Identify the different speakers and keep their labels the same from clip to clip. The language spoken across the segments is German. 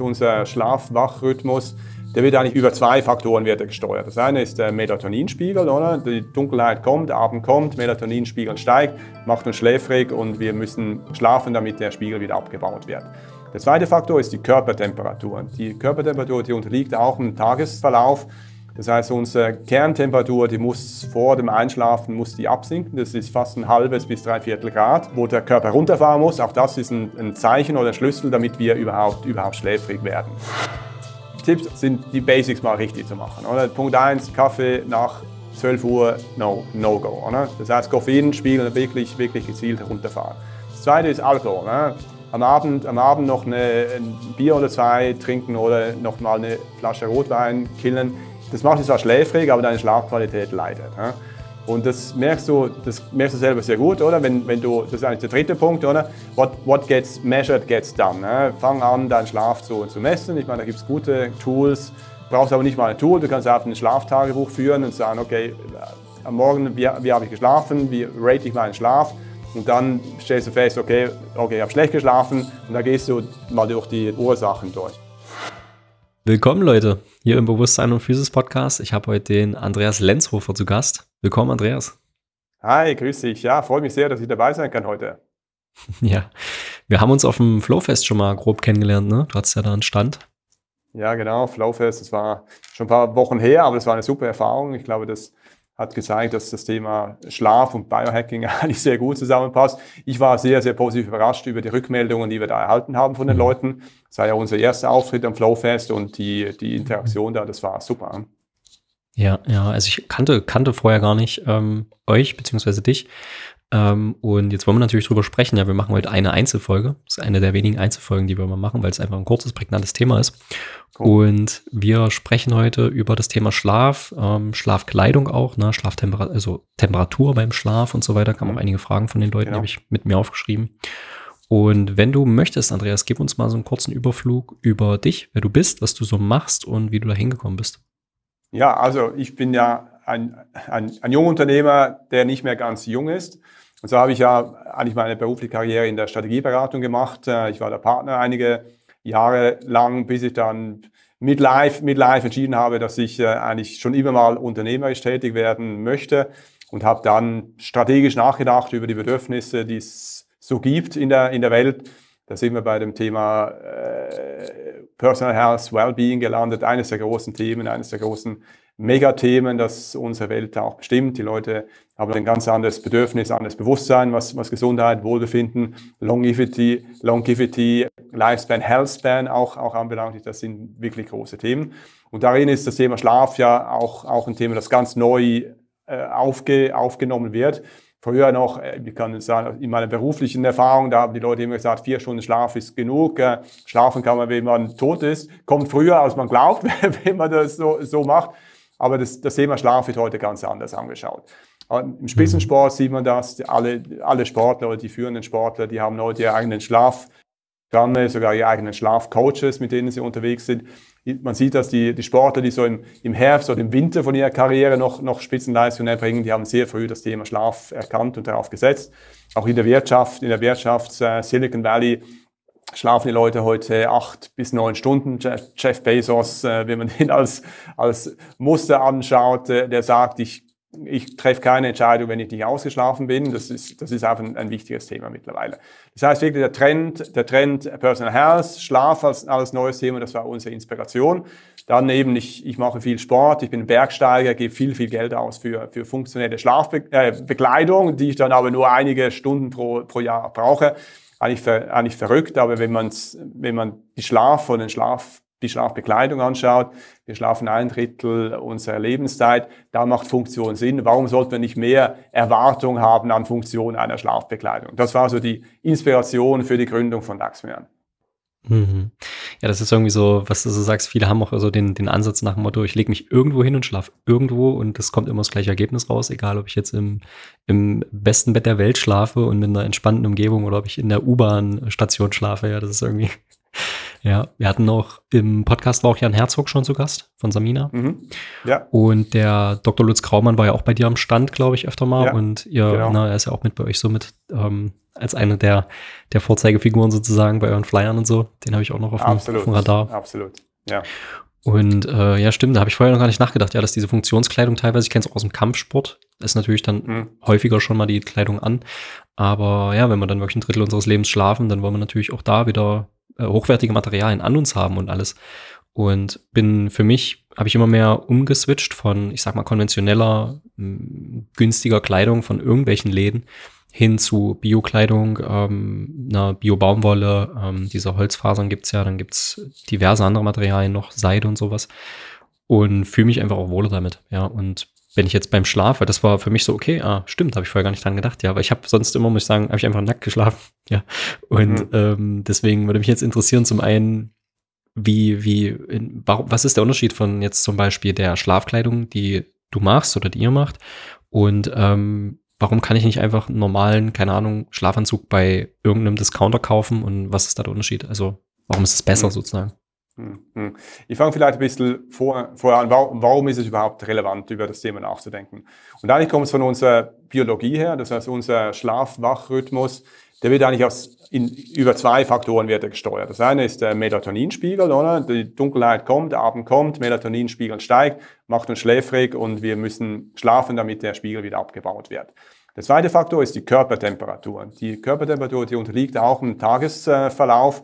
Speaker 1: Unser Schlaf-Wach-Rhythmus, der wird eigentlich über zwei Faktoren wird gesteuert. Das eine ist der Melatoninspiegel, oder? Die Dunkelheit kommt, Abend kommt, Melatoninspiegel steigt, macht uns schläfrig und wir müssen schlafen, damit der Spiegel wieder abgebaut wird. Der zweite Faktor ist die Körpertemperatur. Die Körpertemperatur, die unterliegt auch im Tagesverlauf. Das heißt, unsere Kerntemperatur, die muss vor dem Einschlafen muss die absinken. Das ist fast ein halbes bis dreiviertel Grad, wo der Körper runterfahren muss. Auch das ist ein, ein Zeichen oder Schlüssel, damit wir überhaupt, überhaupt schläfrig werden. Tipps sind die Basics mal richtig zu machen. Oder? Punkt 1, Kaffee nach 12 Uhr, no, no go. Oder? Das heißt, Koffeinspiegel wirklich, wirklich gezielt herunterfahren. Das zweite ist Alkohol. Oder? Am Abend, am Abend noch eine, ein Bier oder zwei trinken oder noch mal eine Flasche Rotwein killen das macht dich zwar schläfrig, aber deine Schlafqualität leidet. Und das merkst du, das merkst du selber sehr gut, oder? Wenn, wenn du, das ist eigentlich der dritte Punkt, oder? What, what gets measured gets done. Ne? Fang an, deinen Schlaf zu, zu messen. Ich meine, da gibt es gute Tools. Brauchst aber nicht mal ein Tool. Du kannst einfach ein Schlaftagebuch führen und sagen, okay, äh, am Morgen, wie, wie habe ich geschlafen? Wie rate ich meinen Schlaf? Und dann stellst du fest, okay, okay, ich habe schlecht geschlafen. Und dann gehst du mal durch die Ursachen durch.
Speaker 2: Willkommen, Leute, hier im Bewusstsein und Physis Podcast. Ich habe heute den Andreas Lenzhofer zu Gast. Willkommen, Andreas.
Speaker 1: Hi, grüß dich. Ja, freue mich sehr, dass ich dabei sein kann heute.
Speaker 2: ja, wir haben uns auf dem Flowfest schon mal grob kennengelernt, ne? Du hattest ja da einen Stand.
Speaker 1: Ja, genau, Flowfest, das war schon ein paar Wochen her, aber das war eine super Erfahrung. Ich glaube, das hat gezeigt, dass das Thema Schlaf und Biohacking eigentlich sehr gut zusammenpasst. Ich war sehr, sehr positiv überrascht über die Rückmeldungen, die wir da erhalten haben von den mhm. Leuten. Das war ja unser erster Auftritt am Flowfest und die, die Interaktion da, das war super.
Speaker 2: Ja, ja, also ich kannte, kannte vorher gar nicht ähm, euch beziehungsweise dich. Ähm, und jetzt wollen wir natürlich drüber sprechen. Ja, wir machen heute eine Einzelfolge. Das ist eine der wenigen Einzelfolgen, die wir mal machen, weil es einfach ein kurzes, prägnantes Thema ist. Cool. Und wir sprechen heute über das Thema Schlaf, ähm, Schlafkleidung auch, ne? Schlaftemperatur, also Temperatur beim Schlaf und so weiter. Kam mhm. auch einige Fragen von den Leuten, genau. die habe ich mit mir aufgeschrieben. Und wenn du möchtest, Andreas, gib uns mal so einen kurzen Überflug über dich, wer du bist, was du so machst und wie du da hingekommen bist.
Speaker 1: Ja, also ich bin ja ein, ein, ein junger Unternehmer, der nicht mehr ganz jung ist. Und so habe ich ja eigentlich meine berufliche Karriere in der Strategieberatung gemacht. Äh, ich war der Partner einige Jahre lang, bis ich dann midlife, midlife entschieden habe, dass ich äh, eigentlich schon immer mal unternehmerisch tätig werden möchte und habe dann strategisch nachgedacht über die Bedürfnisse, die es so gibt in der, in der Welt. Da sind wir bei dem Thema äh, Personal Health, Wellbeing gelandet, eines der großen Themen, eines der großen Megathemen, das unsere Welt auch bestimmt. Die Leute haben ein ganz anderes Bedürfnis, anderes Bewusstsein, was, was Gesundheit, Wohlbefinden, Longevity, Longevity, Lifespan, Healthspan auch, auch anbelangt. Das sind wirklich große Themen. Und darin ist das Thema Schlaf ja auch, auch ein Thema, das ganz neu äh, aufge, aufgenommen wird. Früher noch, äh, ich kann sagen, in meiner beruflichen Erfahrung, da haben die Leute immer gesagt, vier Stunden Schlaf ist genug. Äh, schlafen kann man, wenn man tot ist. Kommt früher, als man glaubt, wenn man das so, so macht. Aber das, das Thema Schlaf wird heute ganz anders angeschaut. Im Spitzensport sieht man das, alle, alle Sportler oder die führenden Sportler, die haben heute ihre eigenen Schlafprogramme, sogar ihre eigenen Schlafcoaches, mit denen sie unterwegs sind. Man sieht, dass die, die Sportler, die so im, im Herbst oder im Winter von ihrer Karriere noch, noch Spitzenleistungen erbringen, die haben sehr früh das Thema Schlaf erkannt und darauf gesetzt. Auch in der Wirtschaft, in der Wirtschaft äh, Silicon Valley schlafen die Leute heute acht bis neun Stunden. Jeff Bezos, äh, wenn man ihn als, als Muster anschaut, äh, der sagt, ich, ich treffe keine Entscheidung, wenn ich nicht ausgeschlafen bin. Das ist, das ist einfach ein, ein wichtiges Thema mittlerweile. Das heißt wirklich der Trend, der Trend Personal Health, Schlaf als, als neues Thema, das war unsere Inspiration. Dann eben, ich, ich mache viel Sport, ich bin Bergsteiger, gebe viel, viel Geld aus für, für funktionelle Schlafbekleidung, äh, die ich dann aber nur einige Stunden pro, pro Jahr brauche eigentlich, eigentlich verrückt, aber wenn, man's, wenn man die Schlaf und den Schlaf, die Schlafbekleidung anschaut, wir schlafen ein Drittel unserer Lebenszeit, da macht Funktion Sinn. Warum sollten wir nicht mehr Erwartung haben an Funktion einer Schlafbekleidung? Das war so die Inspiration für die Gründung von Daxmian.
Speaker 2: Mhm. Ja, das ist irgendwie so, was du so sagst, viele haben auch so den, den Ansatz nach dem Motto, ich lege mich irgendwo hin und schlafe irgendwo und es kommt immer das gleiche Ergebnis raus, egal ob ich jetzt im, im besten Bett der Welt schlafe und in einer entspannten Umgebung oder ob ich in der U-Bahn-Station schlafe. Ja, das ist irgendwie, Ja, wir hatten noch im Podcast war auch Jan Herzog schon zu Gast von Samina. Mhm. Ja. Und der Dr. Lutz Kraumann war ja auch bei dir am Stand, glaube ich, öfter mal. Ja, und ihr, genau. na, er ist ja auch mit bei euch so mit ähm, als eine der, der Vorzeigefiguren sozusagen bei euren Flyern und so. Den habe ich auch noch auf dem, auf dem Radar.
Speaker 1: Absolut. Ja.
Speaker 2: Und äh, ja, stimmt, da habe ich vorher noch gar nicht nachgedacht, ja, dass diese Funktionskleidung teilweise, ich kenne es auch aus dem Kampfsport, ist natürlich dann mhm. häufiger schon mal die Kleidung an. Aber ja, wenn wir dann wirklich ein Drittel unseres Lebens schlafen, dann wollen wir natürlich auch da wieder äh, hochwertige Materialien an uns haben und alles. Und bin für mich, habe ich immer mehr umgeswitcht von, ich sag mal, konventioneller, günstiger Kleidung von irgendwelchen Läden hin zu Biokleidung, ähm, einer Bio-Baumwolle, ähm, diese Holzfasern gibt's ja, dann gibt's diverse andere Materialien noch, Seide und sowas. Und fühle mich einfach auch wohler damit, ja. Und wenn ich jetzt beim Schlaf, weil das war für mich so, okay, ah, stimmt, habe ich vorher gar nicht dran gedacht, ja, aber ich habe sonst immer, muss ich sagen, habe ich einfach nackt geschlafen, ja. Und mhm. ähm, deswegen würde mich jetzt interessieren, zum einen, wie, wie, in, warum, was ist der Unterschied von jetzt zum Beispiel der Schlafkleidung, die du machst oder die ihr macht? Und ähm, warum kann ich nicht einfach einen normalen, keine Ahnung, Schlafanzug bei irgendeinem Discounter kaufen und was ist da der Unterschied? Also, warum ist es besser mhm. sozusagen?
Speaker 1: Hm, hm. Ich fange vielleicht ein bisschen vor, vorher an, warum, warum ist es überhaupt relevant, über das Thema nachzudenken? Und eigentlich kommt es von unserer Biologie her, das heißt unser Schlaf-Wach-Rhythmus, der wird eigentlich aus, in, über zwei Faktoren wird er gesteuert. Das eine ist der Melatoninspiegel, oder? Die Dunkelheit kommt, Abend kommt, Melatoninspiegel steigt, macht uns schläfrig und wir müssen schlafen, damit der Spiegel wieder abgebaut wird. Der zweite Faktor ist die Körpertemperatur. Die Körpertemperatur, die unterliegt auch im Tagesverlauf.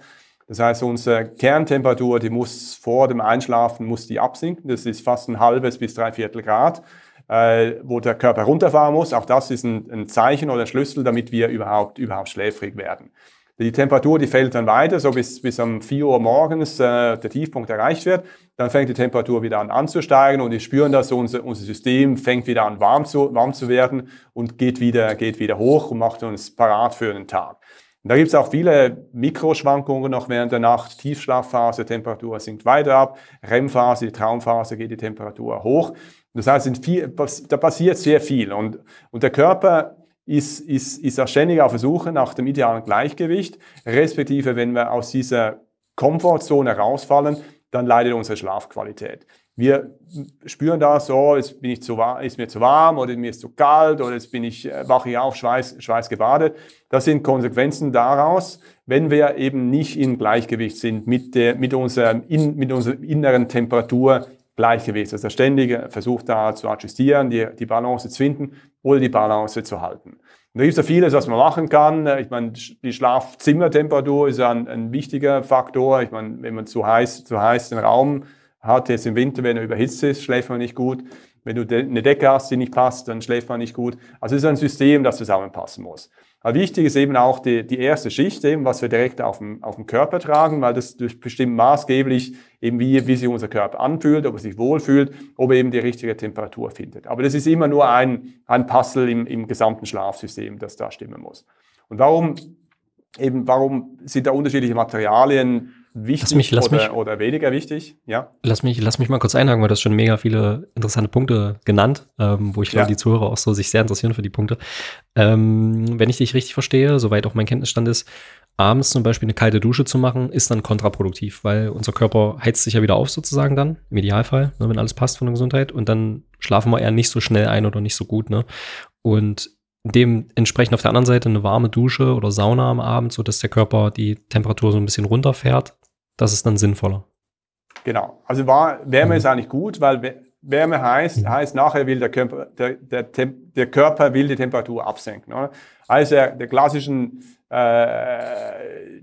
Speaker 1: Das heißt, unsere Kerntemperatur, die muss vor dem Einschlafen, muss die absinken. Das ist fast ein halbes bis dreiviertel Grad, äh, wo der Körper runterfahren muss. Auch das ist ein, ein, Zeichen oder ein Schlüssel, damit wir überhaupt, überhaupt schläfrig werden. Die Temperatur, die fällt dann weiter, so bis, bis um 4 Uhr morgens äh, der Tiefpunkt erreicht wird. Dann fängt die Temperatur wieder an anzusteigen und wir spüren, dass unser, unser System fängt wieder an warm zu, warm zu werden und geht wieder, geht wieder hoch und macht uns parat für den Tag. Und da gibt es auch viele Mikroschwankungen noch während der Nacht. Tiefschlafphase, Temperatur sinkt weiter ab. REM-Phase, die Traumphase, geht die Temperatur hoch. Das heißt, viel, da passiert sehr viel. Und, und der Körper ist, ist, ist auch ständig auf der Suche nach dem idealen Gleichgewicht. Respektive, wenn wir aus dieser Komfortzone rausfallen, dann leidet unsere Schlafqualität. Wir spüren da so, jetzt bin ich zu, ist mir zu warm oder mir ist zu kalt oder jetzt bin ich, äh, wache ich auf, Schweiß, Schweiß gebadet. Das sind Konsequenzen daraus, wenn wir eben nicht in Gleichgewicht sind mit, der, mit, unserem, in, mit unserer inneren Temperatur Gleichgewicht. Also ständige Versuch da zu adjustieren, die, die Balance zu finden oder die Balance zu halten. Und da gibt es ja vieles, was man machen kann. Ich meine, die Schlafzimmertemperatur ist ein, ein wichtiger Faktor. Ich meine, wenn man zu heiß, zu heiß den Raum hat jetzt im Winter, wenn er überhitzt ist, schläft man nicht gut. Wenn du eine Decke hast, die nicht passt, dann schläft man nicht gut. Also es ist ein System, das zusammenpassen muss. Aber wichtig ist eben auch die, die erste Schicht, eben, was wir direkt auf dem, auf dem Körper tragen, weil das bestimmt maßgeblich eben wie, wie sich unser Körper anfühlt, ob er sich wohlfühlt, ob er eben die richtige Temperatur findet. Aber das ist immer nur ein, ein Puzzle im, im gesamten Schlafsystem, das da stimmen muss. Und warum, eben, warum sind da unterschiedliche Materialien wichtig lass mich, lass oder, mich, oder, weniger wichtig? Ja.
Speaker 2: Lass mich, lass mich mal kurz einhaken, weil du hast schon mega viele interessante Punkte genannt, ähm, wo ich glaube, ja. die Zuhörer auch so sich sehr interessieren für die Punkte. Ähm, wenn ich dich richtig verstehe, soweit auch mein Kenntnisstand ist, abends zum Beispiel eine kalte Dusche zu machen, ist dann kontraproduktiv, weil unser Körper heizt sich ja wieder auf sozusagen dann, im Idealfall, ne, wenn alles passt von der Gesundheit und dann schlafen wir eher nicht so schnell ein oder nicht so gut. Ne? Und dementsprechend auf der anderen Seite eine warme Dusche oder Sauna am Abend, sodass der Körper die Temperatur so ein bisschen runterfährt, das ist dann sinnvoller.
Speaker 1: Genau. Also Wärme mhm. ist eigentlich gut, weil Wärme heißt, mhm. heißt nachher will der Körper, der, der, der Körper will die Temperatur absenken. Oder? Also der, der klassischen äh,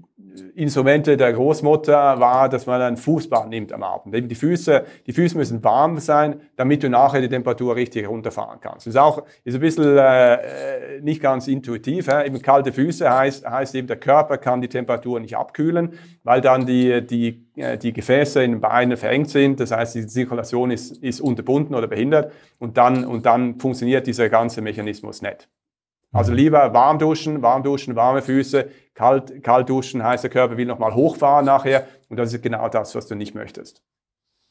Speaker 1: Instrumente der Großmutter war, dass man ein Fußbad nimmt am Abend. Die Füße, die Füße müssen warm sein, damit du nachher die Temperatur richtig runterfahren kannst. Das ist auch ist ein bisschen äh, nicht ganz intuitiv. Äh? Eben kalte Füße heißt, heißt eben, der Körper kann die Temperatur nicht abkühlen, weil dann die, die, äh, die Gefäße in den Beinen verengt sind. Das heißt, die Zirkulation ist, ist unterbunden oder behindert und dann, und dann funktioniert dieser ganze Mechanismus nicht. Also mhm. lieber warm duschen, warm duschen, warme Füße, kalt, kalt duschen, heißt der Körper will nochmal hochfahren nachher und das ist genau das, was du nicht möchtest.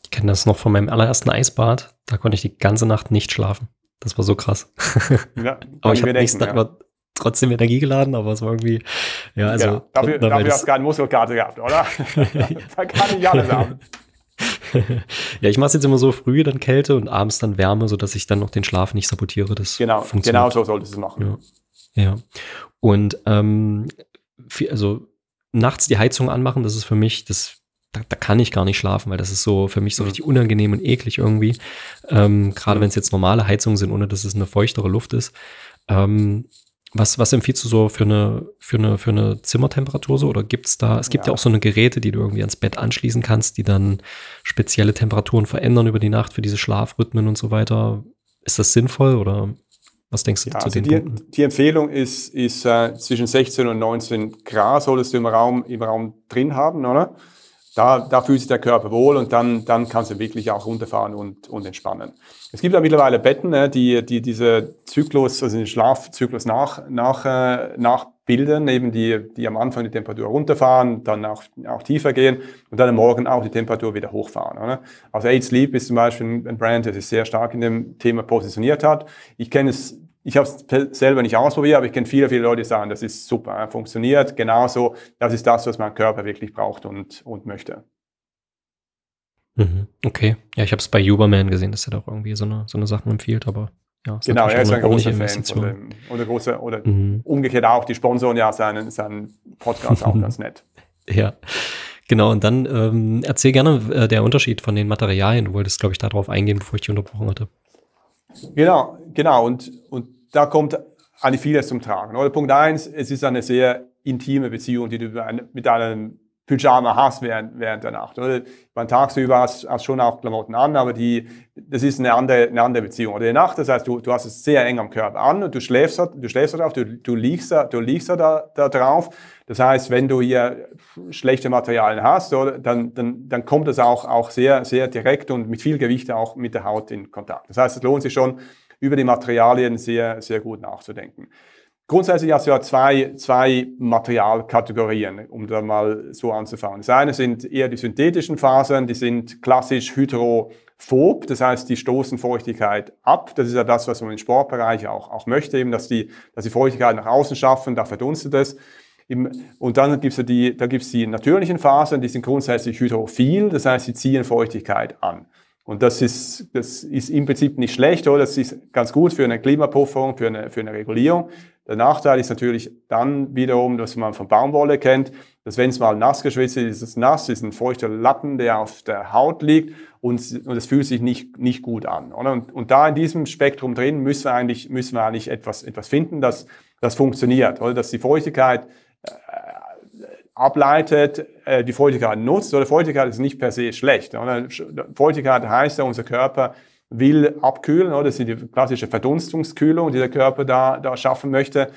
Speaker 2: Ich kenne das noch von meinem allerersten Eisbad, da konnte ich die ganze Nacht nicht schlafen. Das war so krass. Ja, Aber ich habe nächsten Tag ja. trotzdem Energie geladen, aber es war irgendwie, ja, also.
Speaker 1: Ja, dafür, dafür hast du keine Muskelkarte gehabt, oder? da kann ich alles haben.
Speaker 2: ja, ich mache es jetzt immer so früh dann Kälte und abends dann Wärme, sodass ich dann noch den Schlaf nicht sabotiere. Das
Speaker 1: genau, genau so solltest du es machen.
Speaker 2: Ja. ja. Und ähm, also nachts die Heizung anmachen, das ist für mich, das, da, da, kann ich gar nicht schlafen, weil das ist so für mich so mhm. richtig unangenehm und eklig irgendwie. Ähm, Gerade mhm. wenn es jetzt normale Heizungen sind, ohne dass es eine feuchtere Luft ist. Ähm, was, was empfiehlst du so für eine, für eine, für eine Zimmertemperatur so? Oder gibt es da, es gibt ja. ja. auch so eine Geräte, die du irgendwie ans Bett anschließen kannst, die dann spezielle Temperaturen verändern über die Nacht für diese Schlafrhythmen und so weiter. Ist das sinnvoll oder was denkst du ja, zu
Speaker 1: also
Speaker 2: den
Speaker 1: die, Punkten? Die Empfehlung ist, ist äh, zwischen 16 und 19 Grad solltest du im Raum, im Raum drin haben, oder? Da, da fühlt sich der Körper wohl und dann, dann kannst du wirklich auch runterfahren und, und entspannen. Es gibt ja mittlerweile Betten, ne, die, die diese Zyklus, also den Schlafzyklus nach, nach, äh, nachbilden, eben die, die am Anfang die Temperatur runterfahren, dann auch, auch tiefer gehen und dann am Morgen auch die Temperatur wieder hochfahren. Oder? Also Aid Sleep ist zum Beispiel ein Brand, der sich sehr stark in dem Thema positioniert hat. Ich kenne es ich habe es selber nicht ausprobiert, aber ich kenne viele, viele Leute, die sagen, das ist super, funktioniert genauso. Das ist das, was mein Körper wirklich braucht und, und möchte.
Speaker 2: Mhm, okay. Ja, ich habe es bei Uberman gesehen, dass er doch irgendwie so eine, so eine Sachen empfiehlt, aber ja.
Speaker 1: Genau, er ist ein großer Fan von dem, oder große, oder mhm. umgekehrt auch, die sponsoren ja seinen, seinen Podcast auch ganz nett.
Speaker 2: Ja. Genau, und dann ähm, erzähl gerne äh, der Unterschied von den Materialien. Du wolltest, glaube ich, darauf eingehen, bevor ich dich unterbrochen hatte.
Speaker 1: Genau, genau. Und, und da kommt eigentlich vieles zum Tragen. Oder Punkt eins, es ist eine sehr intime Beziehung, die du mit deinem Pyjama hast während, während der Nacht. Oder? Meine, tagsüber hast, hast schon auch Klamotten an, aber die, das ist eine andere, eine andere Beziehung. Oder die Nacht, das heißt, du, du hast es sehr eng am Körper an und du schläfst, du schläfst darauf, du, du liegst, du liegst da, da drauf. Das heißt, wenn du hier schlechte Materialien hast, oder, dann, dann, dann kommt es auch, auch sehr, sehr direkt und mit viel Gewicht auch mit der Haut in Kontakt. Das heißt, es lohnt sich schon, über die Materialien sehr, sehr gut nachzudenken. Grundsätzlich hast du ja zwei, zwei Materialkategorien, um da mal so anzufangen. Das eine sind eher die synthetischen Fasern, die sind klassisch hydrophob, das heißt, die stoßen Feuchtigkeit ab. Das ist ja das, was man im Sportbereich auch, auch möchte, eben, dass die, dass die Feuchtigkeit nach außen schaffen, da verdunstet es. Und dann gibt es die, da gibt's die natürlichen Fasern, die sind grundsätzlich hydrophil, das heißt, sie ziehen Feuchtigkeit an. Und das ist, das ist im Prinzip nicht schlecht, oder? Das ist ganz gut für eine Klimapufferung, für eine, für eine Regulierung. Der Nachteil ist natürlich dann wiederum, dass man von Baumwolle kennt, dass wenn es mal nass geschwitzt ist, ist es nass, ist ein feuchter Lappen, der auf der Haut liegt und, und es fühlt sich nicht, nicht gut an. Oder? Und, und da in diesem Spektrum drin müssen wir eigentlich, müssen wir eigentlich etwas, etwas finden, das, das funktioniert, oder? Dass die Feuchtigkeit äh, ableitet, äh, die Feuchtigkeit nutzt. Oder Feuchtigkeit ist nicht per se schlecht. Feuchtigkeit heißt ja, unser Körper will abkühlen. Oder? Das ist die klassische Verdunstungskühlung, die der Körper da, da schaffen möchte.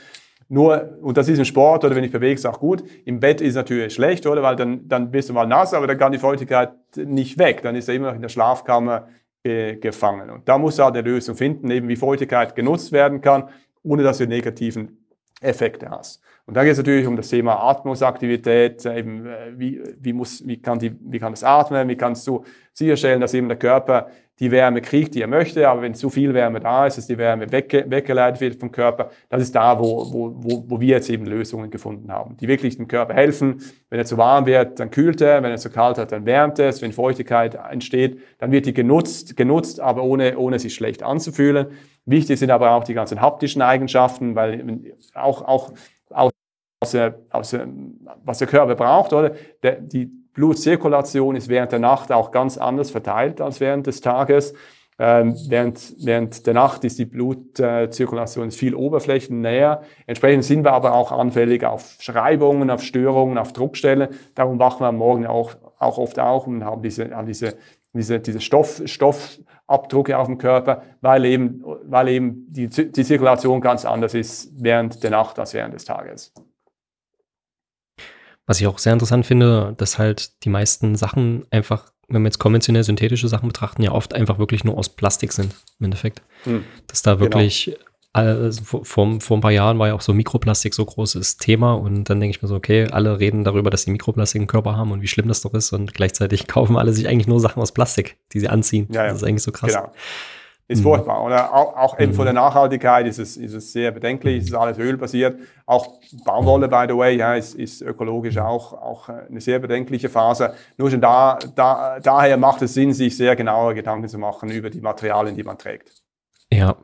Speaker 1: Nur, und das ist im Sport oder wenn ich bewege, ist auch gut. Im Bett ist natürlich schlecht, oder? Weil dann, dann bist du mal nass, aber dann kann die Feuchtigkeit nicht weg. Dann ist er immer noch in der Schlafkammer äh, gefangen. Und da muss er eine Lösung finden, eben wie Feuchtigkeit genutzt werden kann, ohne dass du negativen Effekte hast. Und da geht es natürlich um das Thema Atmungsaktivität, äh, eben, äh, wie, wie, muss, wie, kann die, wie kann das atmen, wie kannst du sicherstellen, dass eben der Körper die Wärme kriegt, die er möchte, aber wenn zu viel Wärme da ist, dass die Wärme wegge weggeleitet wird vom Körper, das ist da, wo, wo, wo, wo wir jetzt eben Lösungen gefunden haben, die wirklich dem Körper helfen. Wenn er zu warm wird, dann kühlt er, wenn er zu kalt hat, dann wärmt es, wenn Feuchtigkeit entsteht, dann wird die genutzt, genutzt aber ohne, ohne sich schlecht anzufühlen. Wichtig sind aber auch die ganzen haptischen Eigenschaften, weil auch, auch aus der, was der Körper braucht, oder? Der, die Blutzirkulation ist während der Nacht auch ganz anders verteilt als während des Tages. Ähm, während, während der Nacht ist die Blutzirkulation viel oberflächennäher. Entsprechend sind wir aber auch anfällig auf Schreibungen, auf Störungen, auf Druckstellen. Darum wachen wir am Morgen auch, auch oft auf und haben diese, haben diese, diese, diese Stoff, Stoffabdrücke auf dem Körper, weil eben, weil eben die, die Zirkulation ganz anders ist während der Nacht als während des Tages.
Speaker 2: Was ich auch sehr interessant finde, dass halt die meisten Sachen einfach, wenn wir jetzt konventionell synthetische Sachen betrachten, ja oft einfach wirklich nur aus Plastik sind, im Endeffekt. Hm. Dass da wirklich, genau. also vor, vor ein paar Jahren war ja auch so Mikroplastik so großes Thema und dann denke ich mir so, okay, alle reden darüber, dass sie Mikroplastik im Körper haben und wie schlimm das doch ist und gleichzeitig kaufen alle sich eigentlich nur Sachen aus Plastik, die sie anziehen. Ja, ja. Das ist eigentlich so krass. Genau.
Speaker 1: Ist mhm. furchtbar. Oder auch, auch eben von der mhm. Nachhaltigkeit ist es, ist es sehr bedenklich, es ist alles ölbasiert. Auch Baumwolle, by the way, ja, ist, ist ökologisch auch, auch eine sehr bedenkliche Phase. Nur schon da, da, daher macht es Sinn, sich sehr genaue Gedanken zu machen über die Materialien, die man trägt.
Speaker 2: Ja.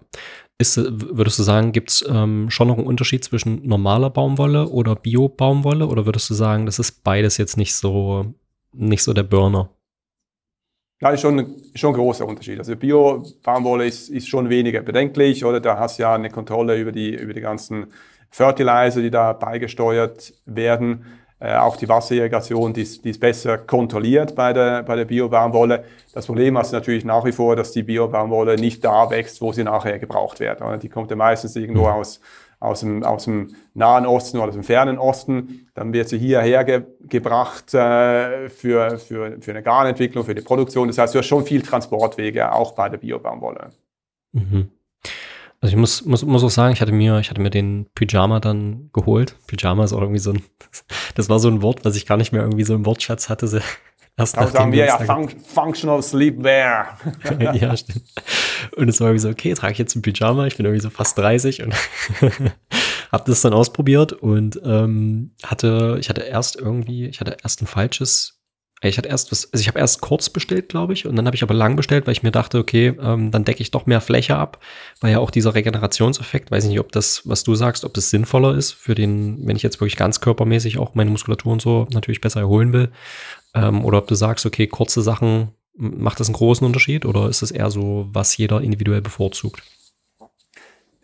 Speaker 2: Ist, würdest du sagen, gibt es ähm, schon noch einen Unterschied zwischen normaler Baumwolle oder Bio-Baumwolle? Oder würdest du sagen, das ist beides jetzt nicht so, nicht so der Burner?
Speaker 1: Ja, ist schon, schon ein großer Unterschied. Also Bio-Baumwolle ist, ist schon weniger bedenklich, oder? Da hast du ja eine Kontrolle über die, über die ganzen Fertilizer, die da beigesteuert werden. Äh, auch die Wasserirrigation, die ist, die ist besser kontrolliert bei der, bei der Bio-Baumwolle. Das Problem ist natürlich nach wie vor, dass die Bio-Baumwolle nicht da wächst, wo sie nachher gebraucht wird. Oder? Die kommt ja meistens irgendwo mhm. aus aus dem, aus dem Nahen Osten oder aus dem Fernen Osten. Dann wird sie hierher ge gebracht äh, für, für, für eine Garnentwicklung, für die Produktion. Das heißt, du hast schon viel Transportwege, auch bei der Biobaumwolle.
Speaker 2: Mhm. Also ich muss, muss, muss auch sagen, ich hatte mir, ich hatte mir den Pyjama dann geholt. Pyjama ist auch irgendwie so ein, das war so ein Wort, was ich gar nicht mehr irgendwie so im Wortschatz hatte.
Speaker 1: Erst da sagen wir ja Fun Functional Sleepwear.
Speaker 2: ja, stimmt. Und es war irgendwie so, okay, trage ich jetzt ein Pyjama, ich bin irgendwie so fast 30 und habe das dann ausprobiert und ähm, hatte, ich hatte erst irgendwie, ich hatte erst ein falsches ich hatte erst was, also ich habe erst kurz bestellt, glaube ich, und dann habe ich aber lang bestellt, weil ich mir dachte, okay, ähm, dann decke ich doch mehr Fläche ab, weil ja auch dieser Regenerationseffekt, weiß ich nicht, ob das, was du sagst, ob das sinnvoller ist für den, wenn ich jetzt wirklich ganz körpermäßig auch meine Muskulatur und so natürlich besser erholen will, ähm, oder ob du sagst, okay, kurze Sachen, macht das einen großen Unterschied oder ist es eher so, was jeder individuell bevorzugt?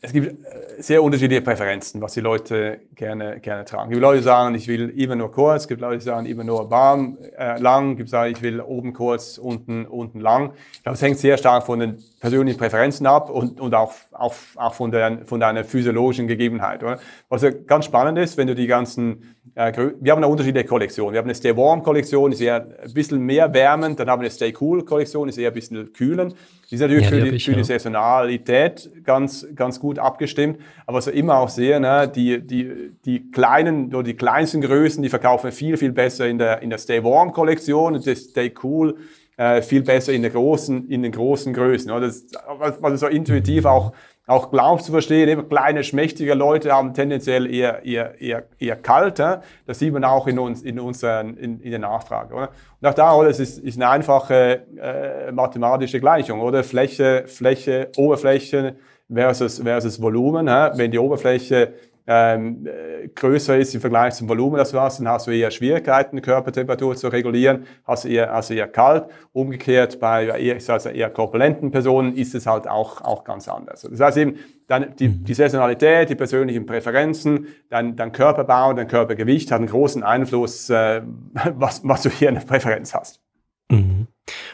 Speaker 1: es gibt äh, sehr unterschiedliche Präferenzen, was die Leute gerne, gerne tragen. Es gibt Leute, sagen, ich will immer nur kurz, es gibt Leute, die sagen, immer nur warm, äh, lang, es gibt Leute, ich will oben kurz, unten, unten lang. Ich glaube, es hängt sehr stark von den persönlichen Präferenzen ab und, und auch, auch, auch von, der, von deiner physiologischen Gegebenheit. Oder? Was ja ganz spannend ist, wenn du die ganzen wir haben eine unterschiedliche Kollektion. Wir haben eine Stay Warm Kollektion, ist eher ein bisschen mehr wärmend. Dann haben wir eine Stay Cool Kollektion, ist eher ein bisschen kühlend. Die ist natürlich ja, für, die, ich, für ja. die Saisonalität ganz, ganz gut abgestimmt. Aber was wir immer auch sehen, ne, die, die, die kleinen oder die kleinsten Größen, die verkaufen viel, viel besser in der, in der Stay Warm Kollektion und das Stay Cool äh, viel besser in, der großen, in den großen Größen. Oder? Das, was, was so intuitiv auch auch Glauben zu verstehen, eben kleine, schmächtige Leute haben tendenziell eher, eher, eher, eher kalter. Das sieht man auch in, uns, in, unseren, in, in der Nachfrage. Oder? Und auch da, oder, es ist, ist eine einfache äh, mathematische Gleichung, oder? Fläche, Fläche, Oberfläche versus, versus Volumen. Hä? Wenn die Oberfläche ähm, größer ist im Vergleich zum Volumen des Wassers, dann hast du eher Schwierigkeiten, die Körpertemperatur zu regulieren, hast du eher, also eher kalt. Umgekehrt bei eher, also eher korpulenten Personen ist es halt auch, auch ganz anders. Das heißt eben, dann die, mhm. die Saisonalität, die persönlichen Präferenzen, dein, dein Körperbau, dein Körpergewicht hat einen großen Einfluss, äh, was, was du hier eine Präferenz hast.
Speaker 2: Mhm.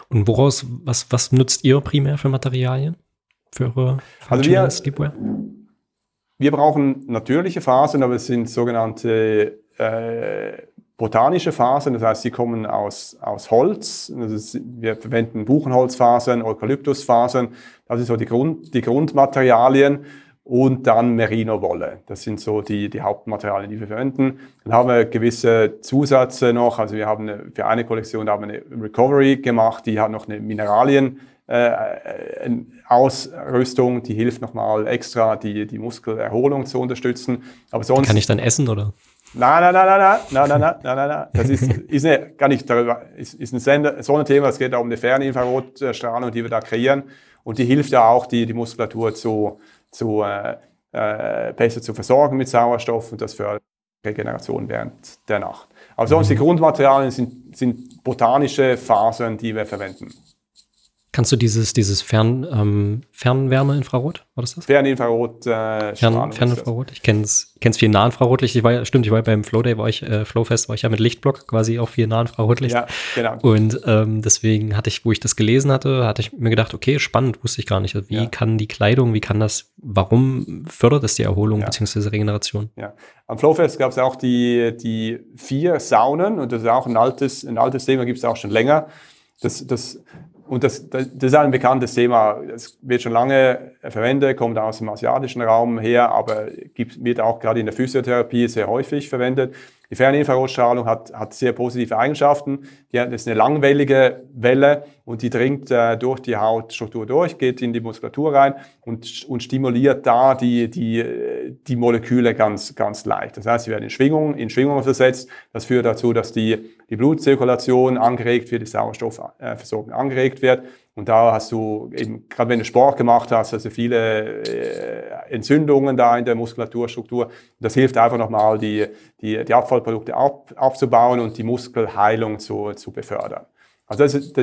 Speaker 2: Und woraus, was, was nutzt ihr primär für Materialien? Für eure
Speaker 1: also wir, Sleepwear? Wir brauchen natürliche Fasern, aber es sind sogenannte äh, botanische Fasern, das heißt, sie kommen aus, aus Holz. Also wir verwenden Buchenholzfasern, Eukalyptusfasern, das sind so die, Grund, die Grundmaterialien und dann Merino-Wolle. Das sind so die, die Hauptmaterialien, die wir verwenden. Dann haben wir gewisse Zusätze noch, also wir haben eine, für eine Kollektion haben wir eine Recovery gemacht, die hat noch eine Mineralien äh, Ausrüstung, die hilft nochmal extra, die, die Muskelerholung zu unterstützen.
Speaker 2: Aber sonst. Kann ich dann essen oder?
Speaker 1: Nein, nein, nein, nein, nein, nein, nein, nein, nein, nein. Das ist, ist eine, gar nicht darüber, ist, ist ein Sender, so ein Thema, es geht da um die Ferninfrarotstrahlung, die wir da kreieren. Und die hilft ja auch, die, die Muskulatur zu, zu äh, äh, besser zu versorgen mit Sauerstoff und das für Regeneration während der Nacht. Aber sonst die Grundmaterialien sind, sind botanische Fasern, die wir verwenden.
Speaker 2: Kannst du dieses, dieses Fern, ähm, Fernwärme-Infrarot, war das das?
Speaker 1: Ferninfrarot.
Speaker 2: Äh, Fern, Ferninfrarot. Ich kenne es viel Nahinfrarotlicht. Ich war ja, stimmt, ich war beim Flowday, war ich, äh, Flowfest, war ich ja mit Lichtblock quasi auch viel Nahinfrarotlicht. Ja, genau. Und ähm, deswegen hatte ich, wo ich das gelesen hatte, hatte ich mir gedacht, okay, spannend, wusste ich gar nicht. Also wie ja. kann die Kleidung, wie kann das, warum fördert das die Erholung ja. bzw. Regeneration?
Speaker 1: Ja. Am Flowfest gab es auch die, die vier Saunen und das ist auch ein altes, ein altes Thema, gibt es auch schon länger. Das, das und das, das, ist ein bekanntes Thema. Es wird schon lange verwendet, kommt aus dem asiatischen Raum her, aber gibt, wird auch gerade in der Physiotherapie sehr häufig verwendet. Die Ferninfrarotstrahlung hat, hat sehr positive Eigenschaften. Die hat, ist eine langwellige Welle und die dringt äh, durch die Hautstruktur durch, geht in die Muskulatur rein und, und stimuliert da die, die, die Moleküle ganz, ganz leicht. Das heißt, sie werden in Schwingungen, in Schwingungen versetzt. Das führt dazu, dass die, die Blutzirkulation angeregt wird, die Sauerstoffversorgung angeregt wird. Und da hast du eben, gerade wenn du Sport gemacht hast, also viele äh, Entzündungen da in der Muskulaturstruktur. Das hilft einfach nochmal, die, die, die Abfallprodukte ab, abzubauen und die Muskelheilung zu, zu befördern. Also das ist,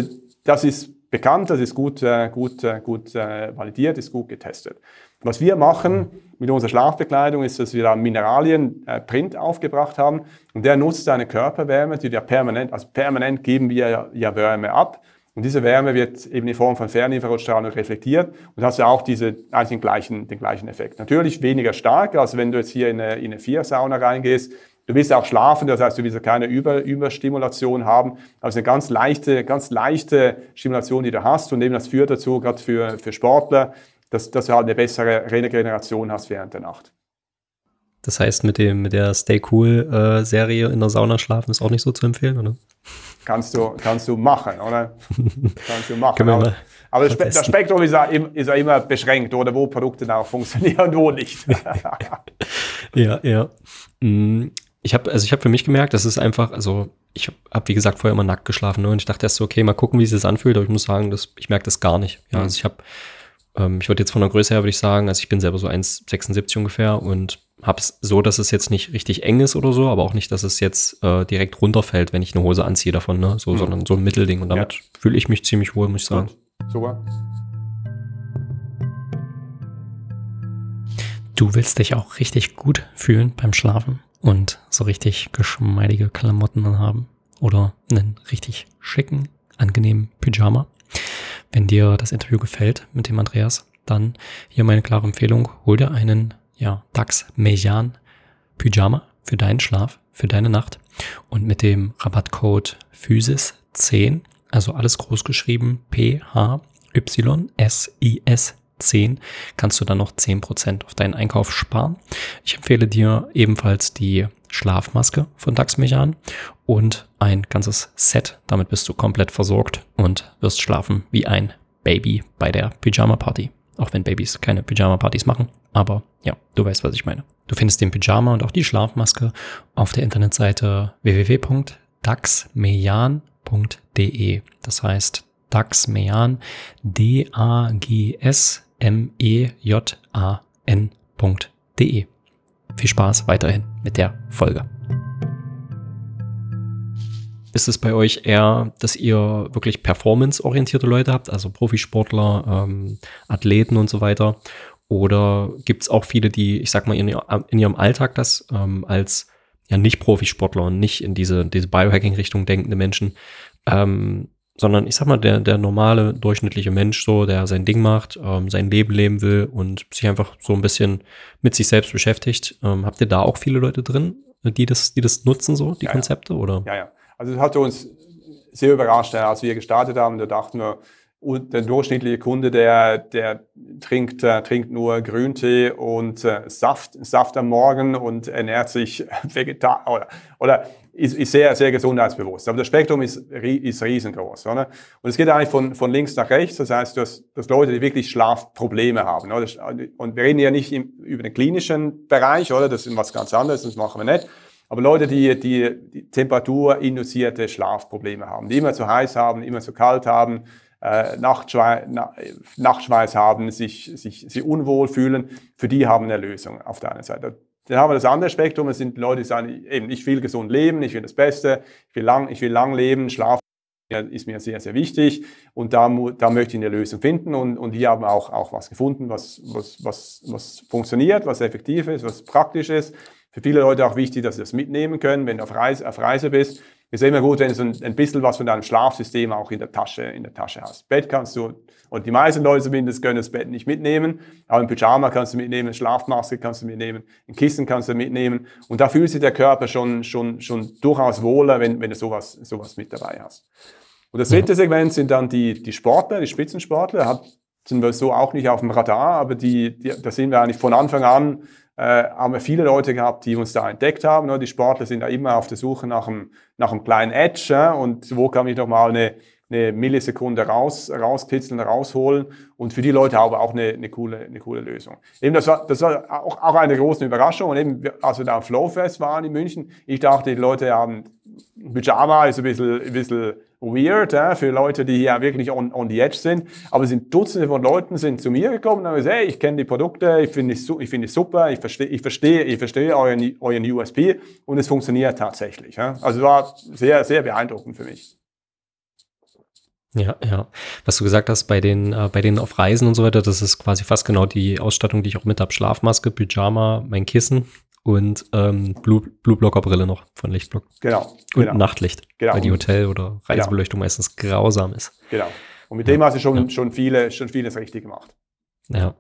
Speaker 1: das ist bekannt, das ist gut, äh, gut, äh, gut validiert, ist gut getestet. Was wir machen mit unserer Schlafbekleidung ist, dass wir da Mineralien äh, Print aufgebracht haben und der nutzt eine Körperwärme, die ja permanent, also permanent geben wir ja Wärme ab und diese Wärme wird eben in Form von Ferninfrarotstrahlung reflektiert und hast ja auch diese, eigentlich den gleichen, den gleichen Effekt. Natürlich weniger stark, als wenn du jetzt hier in eine, in eine Viersauna reingehst. Du willst auch schlafen, das heißt, du willst keine Über, Überstimulation haben. Also eine ganz leichte, ganz leichte Stimulation, die du hast. Und eben das führt dazu, gerade für, für Sportler, dass, dass du halt eine bessere Regeneration hast während der Nacht.
Speaker 2: Das heißt, mit, dem, mit der Stay Cool äh, in der Sauna schlafen ist auch nicht so zu empfehlen, oder?
Speaker 1: Kannst du, kannst du machen, oder? kannst du machen. aber, aber das, das, Spektrum ist ja, ist ja, immer beschränkt, oder wo Produkte auch funktionieren und wo nicht.
Speaker 2: ja, ja. Mm, ich habe also ich habe für mich gemerkt, das ist einfach, also ich habe wie gesagt vorher immer nackt geschlafen ne? und ich dachte erst so, okay, mal gucken, wie sich das anfühlt, aber ich muss sagen, das, ich merke das gar nicht. Ja, mhm. also ich habe, ähm, ich würde jetzt von der Größe her würde ich sagen, also ich bin selber so 1,76 ungefähr und habe es so, dass es jetzt nicht richtig eng ist oder so, aber auch nicht, dass es jetzt äh, direkt runterfällt, wenn ich eine Hose anziehe davon, ne? So, mhm. sondern so ein Mittelding. Und damit ja. fühle ich mich ziemlich wohl, muss ich sagen. Gut. Super. Du willst dich auch richtig gut fühlen beim Schlafen und so richtig geschmeidige Klamotten haben oder einen richtig schicken, angenehmen Pyjama. Wenn dir das Interview gefällt mit dem Andreas, dann hier meine klare Empfehlung, hol dir einen ja, Dax Mejan Pyjama für deinen Schlaf, für deine Nacht. Und mit dem Rabattcode Physis 10, also alles groß geschrieben, P, H, Y, S, I, S 10, kannst du dann noch 10% auf deinen Einkauf sparen. Ich empfehle dir ebenfalls die Schlafmaske von Dax Mejan und ein ganzes Set. Damit bist du komplett versorgt und wirst schlafen wie ein Baby bei der Pyjama Party. Auch wenn Babys keine Pyjama-Partys machen. Aber ja, du weißt, was ich meine. Du findest den Pyjama und auch die Schlafmaske auf der Internetseite www.daxmejan.de. Das heißt Daxmejan, D-A-G-S-M-E-J-A-N.de. Viel Spaß weiterhin mit der Folge. Ist es bei euch eher, dass ihr wirklich performance-orientierte Leute habt, also Profisportler, ähm, Athleten und so weiter? Oder gibt es auch viele, die, ich sag mal, in, in ihrem Alltag das ähm, als ja nicht Profisportler und nicht in diese, diese Biohacking-Richtung denkende Menschen, ähm, sondern ich sag mal, der, der normale, durchschnittliche Mensch, so, der sein Ding macht, ähm, sein Leben leben will und sich einfach so ein bisschen mit sich selbst beschäftigt. Ähm, habt ihr da auch viele Leute drin, die das, die das nutzen, so, die ja, Konzepte? Oder?
Speaker 1: Ja, ja. Also es hat uns sehr überrascht, als wir gestartet haben. Da dachten wir, der durchschnittliche Kunde, der, der trinkt, äh, trinkt nur Grüntee und äh, Saft, Saft am Morgen und ernährt sich vegetarisch oder, oder ist, ist, sehr, sehr gesundheitsbewusst. Aber das Spektrum ist, ist riesengroß. Oder? Und es geht eigentlich von, von links nach rechts. Das heißt, dass, dass Leute, die wirklich Schlafprobleme haben. Oder? Und wir reden ja nicht im, über den klinischen Bereich, oder? Das ist was ganz anderes, das machen wir nicht. Aber Leute, die, die, die temperaturinduzierte Schlafprobleme haben, die immer zu heiß haben, immer zu kalt haben, äh, Nachtschweiß, Nachtschweiß haben, sich, sich, sich unwohl fühlen, für die haben eine Lösung auf der einen Seite. Dann haben wir das andere Spektrum, das sind Leute, die sagen, eben, ich will gesund leben, ich will das Beste, ich will lang, ich will lang leben, Schlaf ist mir sehr, sehr wichtig und da, da möchte ich eine Lösung finden und, und die haben auch, auch was gefunden, was, was, was, was funktioniert, was effektiv ist, was praktisch ist für viele Leute auch wichtig, dass sie das mitnehmen können, wenn du auf Reise, auf Reise bist. Ist immer gut, wenn du so ein, ein bisschen was von deinem Schlafsystem auch in der Tasche, in der Tasche hast. Bett kannst du, und die meisten Leute zumindest können das Bett nicht mitnehmen, aber ein Pyjama kannst du mitnehmen, eine Schlafmaske kannst du mitnehmen, ein Kissen kannst du mitnehmen. Und da fühlt sich der Körper schon, schon, schon durchaus wohler, wenn, wenn du sowas, sowas mit dabei hast. Und das dritte Segment sind dann die, die Sportler, die Spitzensportler. Hat, sind wir so auch nicht auf dem Radar, aber die, die, da sind wir eigentlich von Anfang an haben wir viele Leute gehabt, die uns da entdeckt haben. Ne? Die Sportler sind da immer auf der Suche nach einem, nach einem kleinen Edge und wo kann ich nochmal eine, eine Millisekunde raus, rauskitzeln, rausholen und für die Leute aber auch eine, eine, coole, eine coole Lösung. Eben das war, das war auch, auch eine große Überraschung und eben, als wir da am Flowfest waren in München, ich dachte, die Leute haben Pyjama ist ein bisschen, ein bisschen weird ja, für Leute, die hier wirklich on, on the edge sind. Aber es sind Dutzende von Leuten sind zu mir gekommen und haben gesagt, hey, ich kenne die Produkte, ich finde es find super, ich verstehe ich verstehe, ich verstehe euren, euren USP und es funktioniert tatsächlich. Ja. Also es war sehr, sehr beeindruckend für mich.
Speaker 2: Ja, ja. Was du gesagt hast, bei den, äh, bei denen auf Reisen und so weiter, das ist quasi fast genau die Ausstattung, die ich auch mit habe. Schlafmaske, Pyjama, mein Kissen und ähm, Blue, Blue Blocker Brille noch von Lichtblock.
Speaker 1: Genau.
Speaker 2: Und
Speaker 1: genau.
Speaker 2: Nachtlicht,
Speaker 1: Genau.
Speaker 2: weil die Hotel- oder Reisebeleuchtung meistens grausam ist.
Speaker 1: Genau. Und mit dem hast du schon,
Speaker 2: Ja.
Speaker 1: schon, viele, schon vieles richtig gemacht.
Speaker 2: Ja.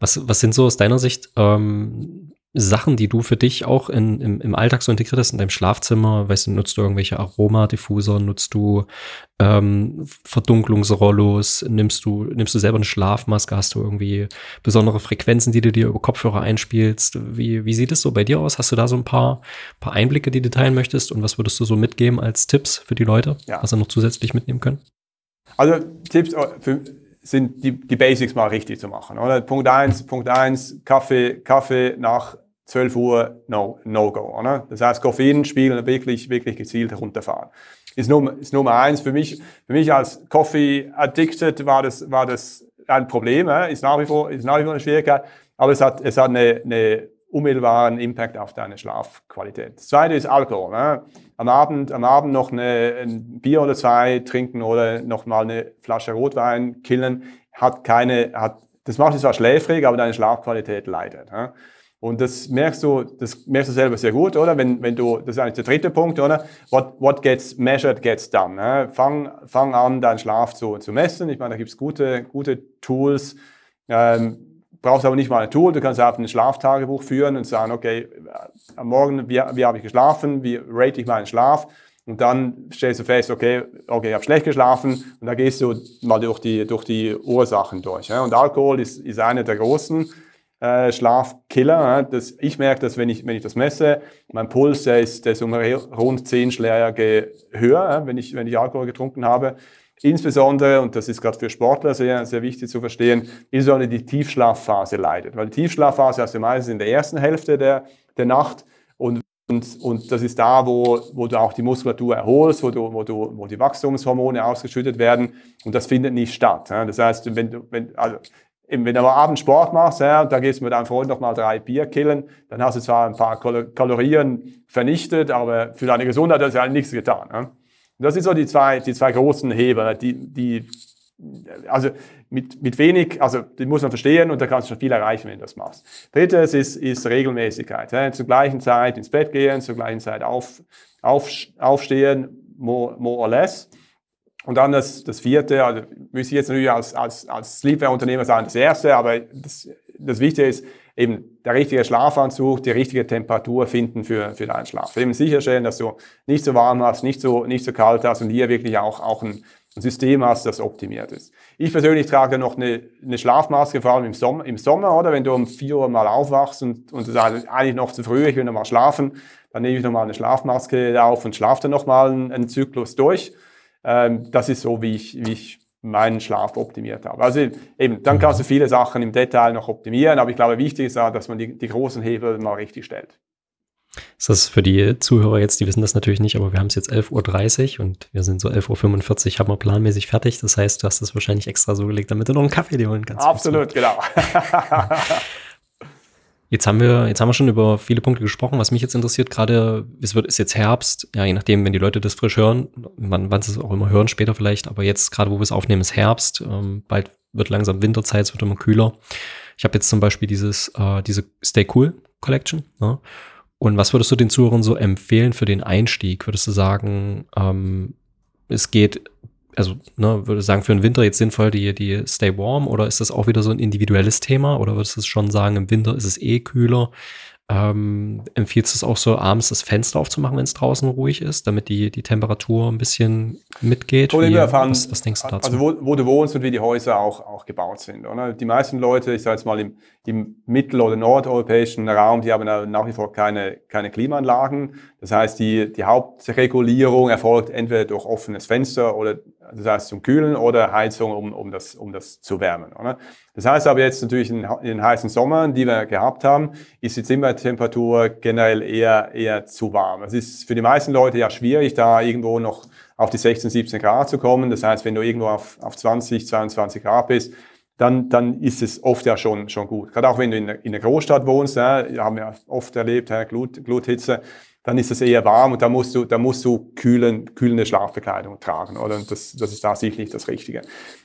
Speaker 2: Was, was sind so aus deiner Sicht ähm, Sachen, die du für dich auch in, im, im Alltag so integriert hast in deinem Schlafzimmer? Weißt du, nutzt du irgendwelche Aromadiffuser? Nutzt du ähm, Verdunklungsrollos? Nimmst du, nimmst du selber eine Schlafmaske? Hast du irgendwie besondere Frequenzen, die du dir über Kopfhörer einspielst? Wie, wie sieht es so bei dir aus? Hast du da so ein paar, paar Einblicke, die du teilen möchtest? Und was würdest du so mitgeben als Tipps für die Leute,
Speaker 1: Ja.
Speaker 2: was sie noch zusätzlich mitnehmen können?
Speaker 1: Also Tipps äh, für, sind die, die Basics mal richtig zu machen. Oder? Punkt eins, Punkt eins, Kaffee, Kaffee nach 12 Uhr, no, no go. Oder? Das heißt, Koffeinspiegel wirklich, wirklich gezielt herunterfahren. Ist Nummer, ist Nummer eins. Für mich, für mich als Coffee Addicted war das, war das ein Problem. Ist nach wie vor, ist nach wie vor eine Schwierigkeit. Aber es hat, es hat eine, eine unmittelbaren Impact auf deine Schlafqualität. Das zweite ist Alkohol. Ne? Am Abend, am Abend noch eine, ein Bier oder zwei trinken oder noch mal eine Flasche Rotwein killen, hat keine, hat, das macht dich zwar schläfrig, aber deine Schlafqualität leidet. Ne? Und das merkst du, das merkst du selber sehr gut, oder? Wenn, wenn du, das ist eigentlich der dritte Punkt, oder? What, what gets measured gets done. Ne? Fang, fang an, deinen Schlaf zu, zu messen. Ich meine, da gibt's gute, gute Tools. Ähm, brauchst aber nicht mal ein Tool, du kannst einfach ein Schlaftagebuch führen und sagen, okay, am Morgen, wie, wie habe ich geschlafen, wie rate ich meinen Schlaf und dann stellst du fest, okay, okay, ich habe schlecht geschlafen und da gehst du mal durch die, durch die Ursachen durch. Und Alkohol ist, ist einer der großen äh, Schlafkiller. Das, ich merke, dass wenn ich, wenn ich das messe, mein Puls, der ist, der ist um rund 10 Schläge höher, wenn, ich, wenn ich Alkohol getrunken habe. Insbesondere, und das ist gerade für Sportler sehr, sehr wichtig zu verstehen, insbesondere die Tiefschlafphase leidet. Weil die Tiefschlafphase hast du meistens in der ersten Hälfte der, der Nacht und, und, und das ist da, wo, wo du auch die Muskulatur erholst, wo, du, wo, du, wo die Wachstumshormone ausgeschüttet werden und das findet nicht statt. Das heißt, wenn du, wenn, also, wenn du aber abends Sport machst, ja, da gehst du mit deinem Freund noch mal drei Bier killen, dann hast du zwar ein paar Kal- Kalorien vernichtet, aber für deine Gesundheit hat das ja nichts getan. Ja. Das sind so die zwei, die zwei großen Hebel, die, die, also mit, mit wenig, also die muss man verstehen und da kannst du schon viel erreichen, wenn du das machst. Drittes ist, ist Regelmäßigkeit. Ja, zur gleichen Zeit ins Bett gehen, zur gleichen Zeit auf, auf, aufstehen, more, more or less. Und dann das, das vierte, also müsste ich jetzt natürlich als, als, als Sleepwear-Unternehmer sagen, das erste, aber das, das Wichtige ist eben der richtige Schlafanzug, die richtige Temperatur finden für, für deinen Schlaf. Eben sicherstellen, dass du nicht so warm hast, nicht so, nicht so kalt hast und hier wirklich auch, auch ein, ein System hast, das optimiert ist. Ich persönlich trage noch eine, eine Schlafmaske, vor allem im Sommer, im Sommer, oder? Wenn du um 4 Uhr mal aufwachst und, und sagst, eigentlich noch zu früh, ich will noch mal schlafen, dann nehme ich noch mal eine Schlafmaske auf und schlafe dann noch mal einen, einen Zyklus durch. Ähm, das ist so, wie ich, wie ich meinen Schlaf optimiert habe. Also eben, dann kannst du viele Sachen im Detail noch optimieren, aber ich glaube, wichtig ist auch, dass man die, die großen Hebel mal richtig stellt.
Speaker 2: Das ist für die Zuhörer jetzt, die wissen das natürlich nicht, aber wir haben es jetzt 11.30 Uhr und wir sind so 11.45 Uhr, haben wir planmäßig fertig. Das heißt, du hast es wahrscheinlich extra so gelegt, damit du noch einen Kaffee dir holen kannst.
Speaker 1: Absolut, genau.
Speaker 2: Jetzt haben wir, jetzt haben wir schon über viele Punkte gesprochen. Was mich jetzt interessiert, gerade, es wird, ist jetzt Herbst, ja, je nachdem, wenn die Leute das frisch hören, wann, wann sie es auch immer hören, später vielleicht, aber jetzt gerade, wo wir es aufnehmen, ist Herbst, ähm, bald wird langsam Winterzeit, es wird immer kühler. Ich habe jetzt zum Beispiel dieses, äh, diese Stay Cool Collection, ne? Und was würdest du den Zuhörern so empfehlen für den Einstieg? Würdest du sagen, ähm, es geht, also ne, würde sagen, für den Winter jetzt sinnvoll die, die Stay Warm oder ist das auch wieder so ein individuelles Thema? Oder würdest du schon sagen, im Winter ist es eh kühler? Ähm, empfiehlst du es auch so, abends das Fenster aufzumachen, wenn es draußen ruhig ist, damit die, die Temperatur ein bisschen mitgeht? Wie,
Speaker 1: erfahren,
Speaker 2: was, was denkst du dazu?
Speaker 1: Also wo, wo du wohnst und wie die Häuser auch, auch gebaut sind. Oder? Die meisten Leute, ich sage jetzt mal im, im mittel- oder nordeuropäischen Raum, die haben nach wie vor keine, keine Klimaanlagen. Das heißt, die, die Hauptregulierung erfolgt entweder durch offenes Fenster oder das heißt zum Kühlen oder Heizung, um, um, das, um das zu wärmen. Oder? Das heißt aber jetzt natürlich in, den heißen Sommern, die wir gehabt haben, ist die Zimmertemperatur generell eher, eher zu warm. Es ist für die meisten Leute ja schwierig, da irgendwo noch auf die 16, 17 Grad zu kommen. Das heißt, wenn du irgendwo auf, auf 20, 22 Grad bist, dann, dann ist es oft ja schon, schon gut. Gerade auch wenn du in, in einer Großstadt wohnst, ja, haben wir oft erlebt, ja, Glut, Gluthitze, dann ist es eher warm und da musst du, da musst du kühlen, kühlende Schlafbekleidung tragen, oder? Und das, das ist da sicherlich das Richtige.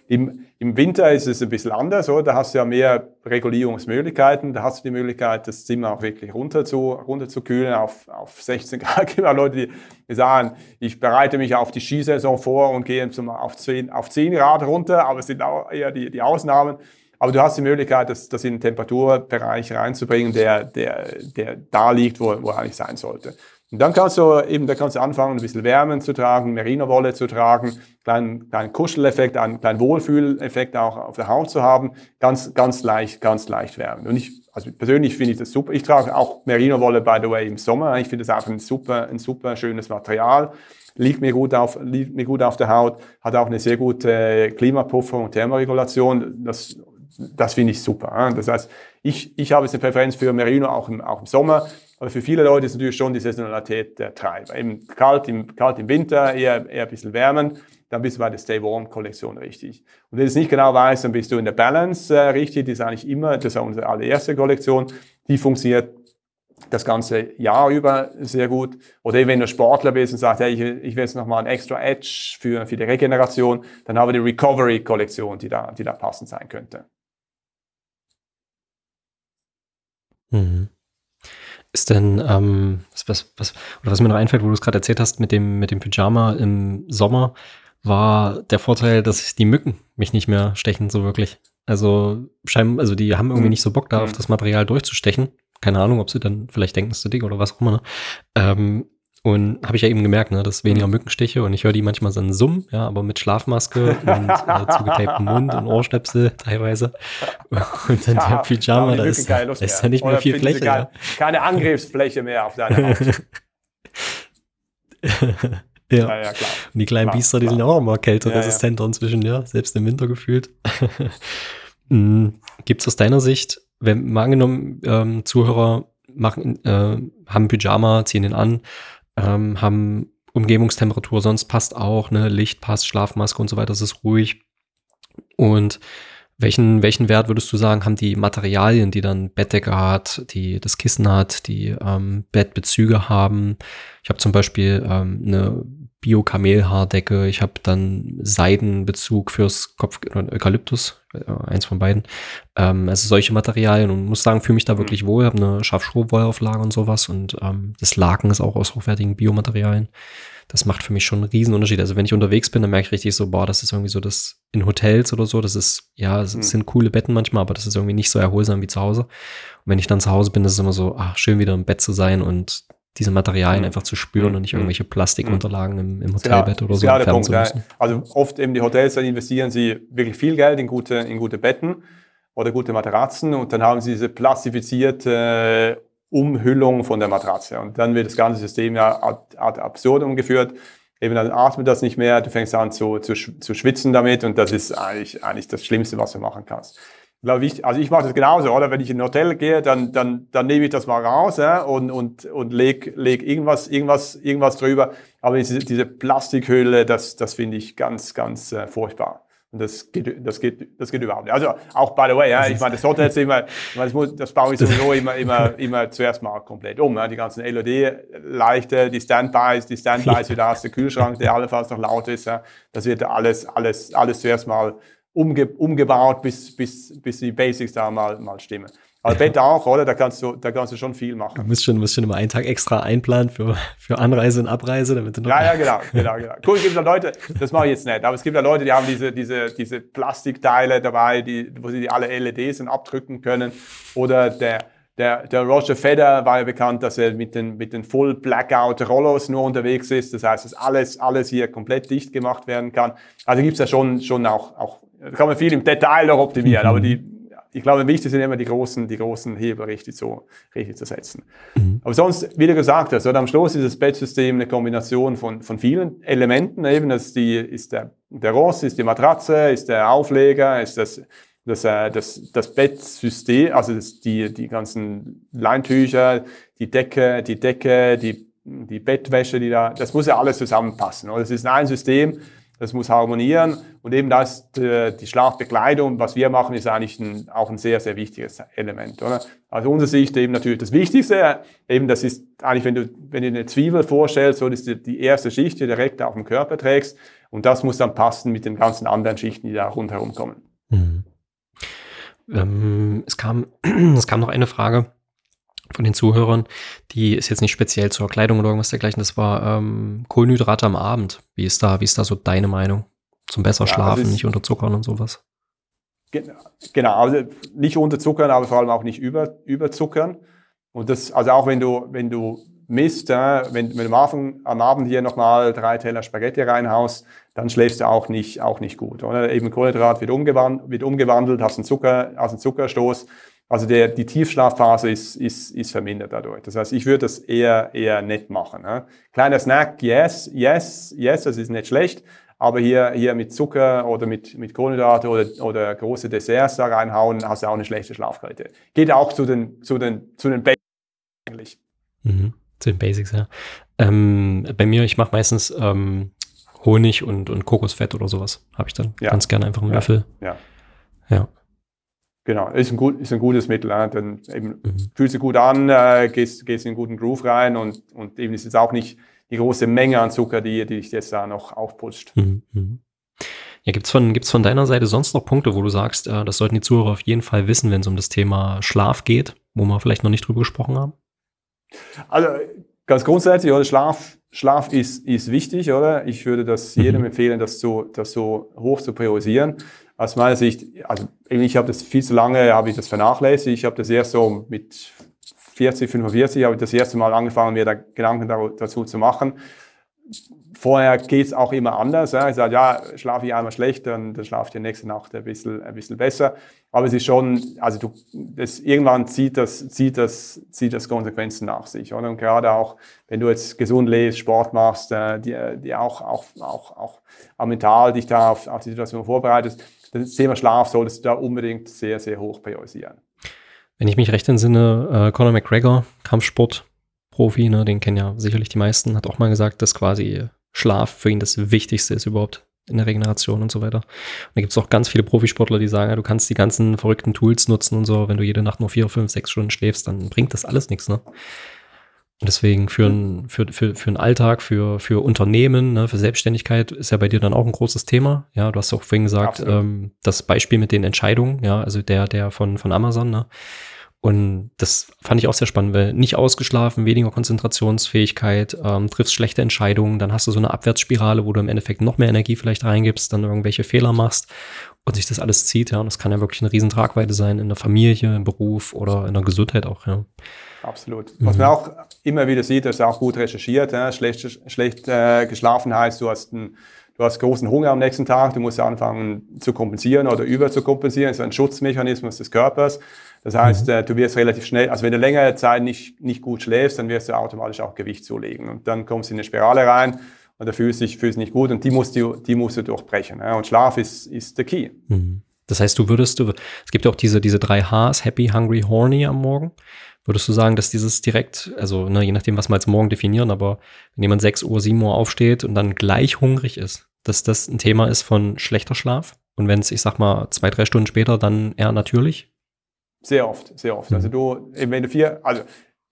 Speaker 1: Im, Im Winter ist es ein bisschen anders, oder? Da hast du ja mehr Regulierungsmöglichkeiten, da hast du die Möglichkeit, das Zimmer auch wirklich runter zu, runter zu kühlen auf, auf 16 Grad. Es Leute, die sagen, ich bereite mich auf die Skisaison vor und gehe zum, auf, 10, auf 10 Grad runter, aber es sind auch eher die, die Ausnahmen. Aber du hast die Möglichkeit, das, das in den Temperaturbereich reinzubringen, der, der, der da liegt, wo, wo er eigentlich sein sollte. Und dann kannst du eben, da kannst du anfangen, ein bisschen Wärmen zu tragen, Merino-Wolle zu tragen, kleinen, kleinen Kuscheleffekt, einen kleinen Wohlfühleffekt auch auf der Haut zu haben, ganz, ganz leicht, ganz leicht wärmen. Und ich, also persönlich finde ich das super. Ich trage auch Merino-Wolle, by the way, im Sommer. Ich finde das auch ein super, ein super schönes Material. Liegt mir gut auf, liegt mir gut auf der Haut, hat auch eine sehr gute Klimapuffer und Thermoregulation. Das, das finde ich super. Das heißt, ich, ich habe jetzt eine Präferenz für Merino auch im, auch im Sommer. Aber für viele Leute ist natürlich schon die Saisonalität der Treiber. Eben kalt im, kalt im Winter, eher, eher ein bisschen wärmen, dann bist du bei der Stay Warm Kollektion richtig. Und wenn du es nicht genau weißt, dann bist du in der Balance äh, richtig. Die ist eigentlich immer, das ist unsere allererste Kollektion. Die funktioniert das ganze Jahr über sehr gut. Oder wenn du Sportler bist und sagst, hey, ich, ich will jetzt nochmal ein extra Edge für, für die Regeneration, dann haben wir die Recovery-Kollektion, die da, die da passend sein könnte.
Speaker 2: Mhm. Ist denn, ähm, was, was, oder was mir noch einfällt, wo du es gerade erzählt hast mit dem, mit dem Pyjama im Sommer, war der Vorteil, dass die Mücken mich nicht mehr stechen, so wirklich. Also, scheinbar, also die haben irgendwie mhm. nicht so Bock da, auf mhm. das Material durchzustechen. Keine Ahnung, ob sie dann vielleicht denken, es ist zu dick oder was auch immer. Ne? Ähm, und habe ich ja eben gemerkt, ne, dass weniger mhm. Mückenstiche und ich höre die manchmal so einen Summ, ja, aber mit Schlafmaske und äh, zugetaptem Mund und Ohrstöpsel teilweise. Und dann ja, der Pyjama, da ist, da ist ja nicht mehr viel Fläche.
Speaker 1: Ja. Keine Angriffsfläche mehr auf deiner Haut.
Speaker 2: ja. ja. ja, klar. Und die kleinen klar, Biester, die klar. sind auch immer kälteresistenter inzwischen, ja, selbst im Winter gefühlt. Mhm. Gibt es aus deiner Sicht, wenn mal angenommen, ähm, Zuhörer machen, äh, haben Pyjama, ziehen den an, ähm, haben Umgebungstemperatur, sonst passt auch, ne, Licht passt, Schlafmaske und so weiter, es ist ruhig. Und welchen, welchen Wert würdest du sagen, haben die Materialien, die dann Bettdecke hat, die das Kissen hat, die ähm, Bettbezüge haben? Ich habe zum Beispiel ähm, eine Bio-Kamelhaardecke, ich habe dann Seidenbezug fürs Kopf, Eukalyptus, äh, eins von beiden. Ähm, also solche Materialien und muss sagen, fühle mich da wirklich mhm. wohl, habe eine Schafschrohwollauflage und sowas und ähm, das Laken ist auch aus hochwertigen Biomaterialien. Das macht für mich schon einen riesen Unterschied. Also wenn ich unterwegs bin, dann merke ich richtig so, boah, das ist irgendwie so das in Hotels oder so, das ist, ja, es mhm. sind coole Betten manchmal, aber das ist irgendwie nicht so erholsam wie zu Hause. Und wenn ich dann zu Hause bin, ist es immer so, ach, schön wieder im Bett zu sein und diese Materialien mhm. einfach zu spüren mhm. und nicht irgendwelche Plastikunterlagen im, im Hotelbett ja, oder so
Speaker 1: entfernen Punkt, zu müssen. Ja. Also oft eben die Hotels, dann investieren sie wirklich viel Geld in gute, in gute Betten oder gute Matratzen und dann haben sie diese plastifizierte Umhüllung von der Matratze und dann wird das ganze System ja ad, ad absurdum geführt. Eben dann atmet das nicht mehr, du fängst an zu, zu, zu schwitzen damit und das ist eigentlich, eigentlich das Schlimmste, was du machen kannst ich, also ich mache das genauso, oder? Wenn ich in ein Hotel gehe, dann, dann, dann nehme ich das mal raus ja, und, und, und leg, leg irgendwas, irgendwas, irgendwas drüber. Aber diese, diese Plastikhülle, das, das finde ich ganz, ganz äh, furchtbar. Und das geht, das geht, das geht überhaupt nicht. Also auch by the way, ja, ich meine, das Hotelzimmer, ich meine, das, muss, das baue ich sowieso immer, immer, immer zuerst mal komplett um. Ja. Die ganzen LED-Leichte, die Standbys, die Standbys wieder aus der Kühlschrank, der allenfalls noch laut ist. Ja. Das wird alles, alles, alles zuerst mal umge umgebaut, bis, bis, bis die Basics da mal, mal stimmen. Aber Bett auch, oder? Da kannst du, da kannst du schon viel machen.
Speaker 2: Du musst schon, musst schon immer einen Tag extra einplanen für, für Anreise und Abreise, damit du
Speaker 1: noch. Ja, ja, genau, genau, genau. Cool, es gibt da Leute, das mache ich jetzt nicht, aber es gibt da Leute, die haben diese, diese, diese Plastikteile dabei, die, wo sie die alle LEDs abdrücken können. Oder der, der, der Roger Federer war ja bekannt, dass er mit den, mit den Full Blackout Rollos nur unterwegs ist. Das heißt, dass alles, alles hier komplett dicht gemacht werden kann. Also gibt es ja schon, schon auch, auch kann man viel im Detail noch optimieren, mhm. aber die, ich glaube, wichtig sind immer die großen, die großen Hebel richtig zu, richtig zu setzen. Mhm. Aber sonst, wie du gesagt hast, oder am Schluss ist das Bettsystem eine Kombination von, von vielen Elementen. Eben, das die, ist der, der Ross, ist die Matratze, ist der Aufleger, ist das, das, äh, das, das Bettsystem, also das, die, die ganzen Leintücher, die Decke, die Decke, die, die Bettwäsche, die da, das muss ja alles zusammenpassen. Oder es ist ein System, das muss harmonieren und eben das, die, die Schlafbekleidung, was wir machen, ist eigentlich ein, auch ein sehr, sehr wichtiges Element. Oder? Also unsere Sicht eben natürlich das Wichtigste, eben das ist eigentlich, wenn du, wenn du eine Zwiebel vorstellst, so ist die, die erste Schicht, die du direkt auf dem Körper trägst und das muss dann passen mit den ganzen anderen Schichten, die da rundherum kommen. Mhm.
Speaker 2: Ähm, es, kam, es kam noch eine Frage von den Zuhörern, die ist jetzt nicht speziell zur Kleidung oder irgendwas dergleichen, das war ähm, Kohlenhydrate am Abend. Wie ist da, wie ist da so deine Meinung? Zum besser ja, schlafen, nicht unterzuckern und sowas?
Speaker 1: Genau, also nicht unterzuckern, aber vor allem auch nicht über, überzuckern. Und das, also auch wenn du, wenn du misst, äh, wenn, wenn du am Abend, am Abend hier nochmal drei Teller Spaghetti reinhaust, dann schläfst du auch nicht, auch nicht gut. Oder? Eben Kohlenhydrat wird umgewandelt, wird umgewandelt hast einen, Zucker, hast einen Zuckerstoß also der, die Tiefschlafphase ist, ist, ist vermindert dadurch. Das heißt, ich würde das eher, eher nicht machen. Ne? Kleiner Snack, yes, yes, yes, das ist nicht schlecht. Aber hier, hier mit Zucker oder mit, mit Kohlenhydrate oder, oder große Desserts da reinhauen, hast du auch eine schlechte Schlafqualität. Geht auch zu den, zu den, zu den Basics eigentlich.
Speaker 2: Mhm, zu den Basics, ja. Ähm, bei mir, ich mache meistens ähm, Honig und, und Kokosfett oder sowas. Habe ich dann ja. ganz gerne einfach einen Löffel.
Speaker 1: Ja. ja. Genau, ist ein, gut, ist ein gutes Mittel. Äh, dann eben mhm. fühlst du gut an, äh, gehst, gehst in einen guten Groove rein und, und eben ist es auch nicht die große Menge an Zucker, die, die dich jetzt da noch aufputscht. Mhm.
Speaker 2: mhm. Ja, gibt's von, gibt's von deiner Seite sonst noch Punkte, wo du sagst, äh, das sollten die Zuhörer auf jeden Fall wissen, wenn es um das Thema Schlaf geht, wo wir vielleicht noch nicht drüber gesprochen haben?
Speaker 1: Also ganz grundsätzlich, oder Schlaf, Schlaf ist, ist wichtig, oder? Ich würde das jedem mhm. empfehlen, das so, das so hoch zu priorisieren aus meiner Sicht, also ich habe das viel zu lange, habe ich das vernachlässigt. Ich habe das erst so mit 40, 45, habe ich das erste Mal angefangen, mir da Gedanken dazu zu machen. Vorher geht es auch immer anders. Ja. Ich sage, ja, schlafe ich einmal schlecht, dann, dann schlafe ich die nächste Nacht ein bisschen, ein bisschen besser. Aber es ist schon, also du, das, irgendwann zieht das, zieht, das, zieht das Konsequenzen nach sich. Oder? Und gerade auch, wenn du jetzt gesund lebst, Sport machst, äh, die, die auch, auch, auch, auch mental dich da auf, auf die Situation vorbereitest, das Thema Schlaf solltest da unbedingt sehr, sehr hoch priorisieren.
Speaker 2: Wenn ich mich recht entsinne, äh, Conor McGregor, Kampfsportprofi, ne, den kennen ja sicherlich die meisten, hat auch mal gesagt, dass quasi Schlaf für ihn das Wichtigste ist überhaupt in der Regeneration und so weiter. Und da gibt es auch ganz viele Profisportler, die sagen, ja, du kannst die ganzen verrückten Tools nutzen und so, wenn du jede Nacht nur vier, fünf, sechs Stunden schläfst, dann bringt das alles nichts, ne? Und deswegen für, ein, für, für, für einen Alltag, für, für Unternehmen, ne, für Selbstständigkeit ist ja bei dir dann auch ein großes Thema. Ja, du hast auch vorhin gesagt, ähm, das Beispiel mit den Entscheidungen, ja, also der, der von, von Amazon, ne? Und das fand ich auch sehr spannend, weil nicht ausgeschlafen, weniger Konzentrationsfähigkeit, ähm, triffst schlechte Entscheidungen, dann hast du so eine Abwärtsspirale, wo du im Endeffekt noch mehr Energie vielleicht reingibst, dann irgendwelche Fehler machst und sich das alles zieht, ja. Und das kann ja wirklich eine riesen Tragweite sein in der Familie, im Beruf oder in der Gesundheit auch, ja.
Speaker 1: Absolut. Mhm. Was man auch immer wieder sieht, das ist auch gut recherchiert, ja. schlecht, schlecht äh, geschlafen heißt, du hast einen du hast großen Hunger am nächsten Tag, du musst anfangen zu kompensieren oder über zu kompensieren. Das ist ein Schutzmechanismus des Körpers. Das heißt, mhm. Äh, du wirst relativ schnell, also wenn du längere Zeit nicht, nicht gut schläfst, dann wirst du automatisch auch Gewicht zulegen. Und dann kommst du in eine Spirale rein da fühlst du dich, fühlst nicht gut und die musst du, die musst du durchbrechen. Und Schlaf ist, ist der Key.
Speaker 2: Mhm. Das heißt, du würdest, du, es gibt ja auch diese, diese drei Hs, Happy, Hungry, Horny am Morgen. Würdest du sagen, dass dieses direkt, also ne, je nachdem, was wir als morgen definieren, aber wenn jemand 6 Uhr, 7 Uhr aufsteht und dann gleich hungrig ist, dass das ein Thema ist von schlechter Schlaf? Und wenn es, ich sag mal, zwei, drei Stunden später, dann eher natürlich?
Speaker 1: Sehr oft, sehr oft. Mhm. Also du, wenn du vier, also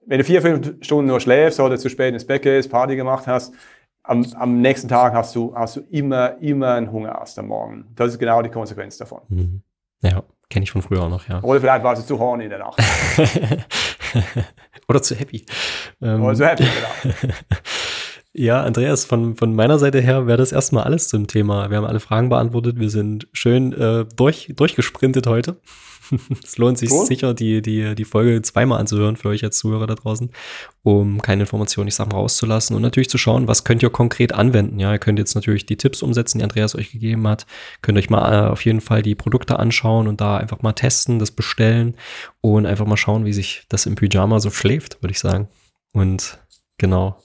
Speaker 1: wenn du vier, fünf Stunden nur schläfst oder zu spät ins Bett gehst, Party gemacht hast, am, am nächsten Tag hast du, hast du immer, immer einen Hungerast am Morgen. Das ist genau die Konsequenz davon. Mhm.
Speaker 2: Ja, kenne ich von früher auch noch, ja.
Speaker 1: Oder vielleicht warst du zu horny in der Nacht.
Speaker 2: Oder zu happy.
Speaker 1: Oder zu happy, genau.
Speaker 2: Ja, Andreas, von, von meiner Seite her wäre das erstmal alles zum Thema. Wir haben alle Fragen beantwortet. Wir sind schön äh, durch, durchgesprintet heute. es lohnt sich cool. sicher, die, die, die Folge zweimal anzuhören für euch als Zuhörer da draußen, um keine Informationen, ich sag mal, rauszulassen und natürlich zu schauen, was könnt ihr konkret anwenden. Ja, ihr könnt jetzt natürlich die Tipps umsetzen, die Andreas euch gegeben hat. Könnt euch mal äh, auf jeden Fall die Produkte anschauen und da einfach mal testen, das bestellen und einfach mal schauen, wie sich das im Pyjama so schläft, würde ich sagen. Und genau,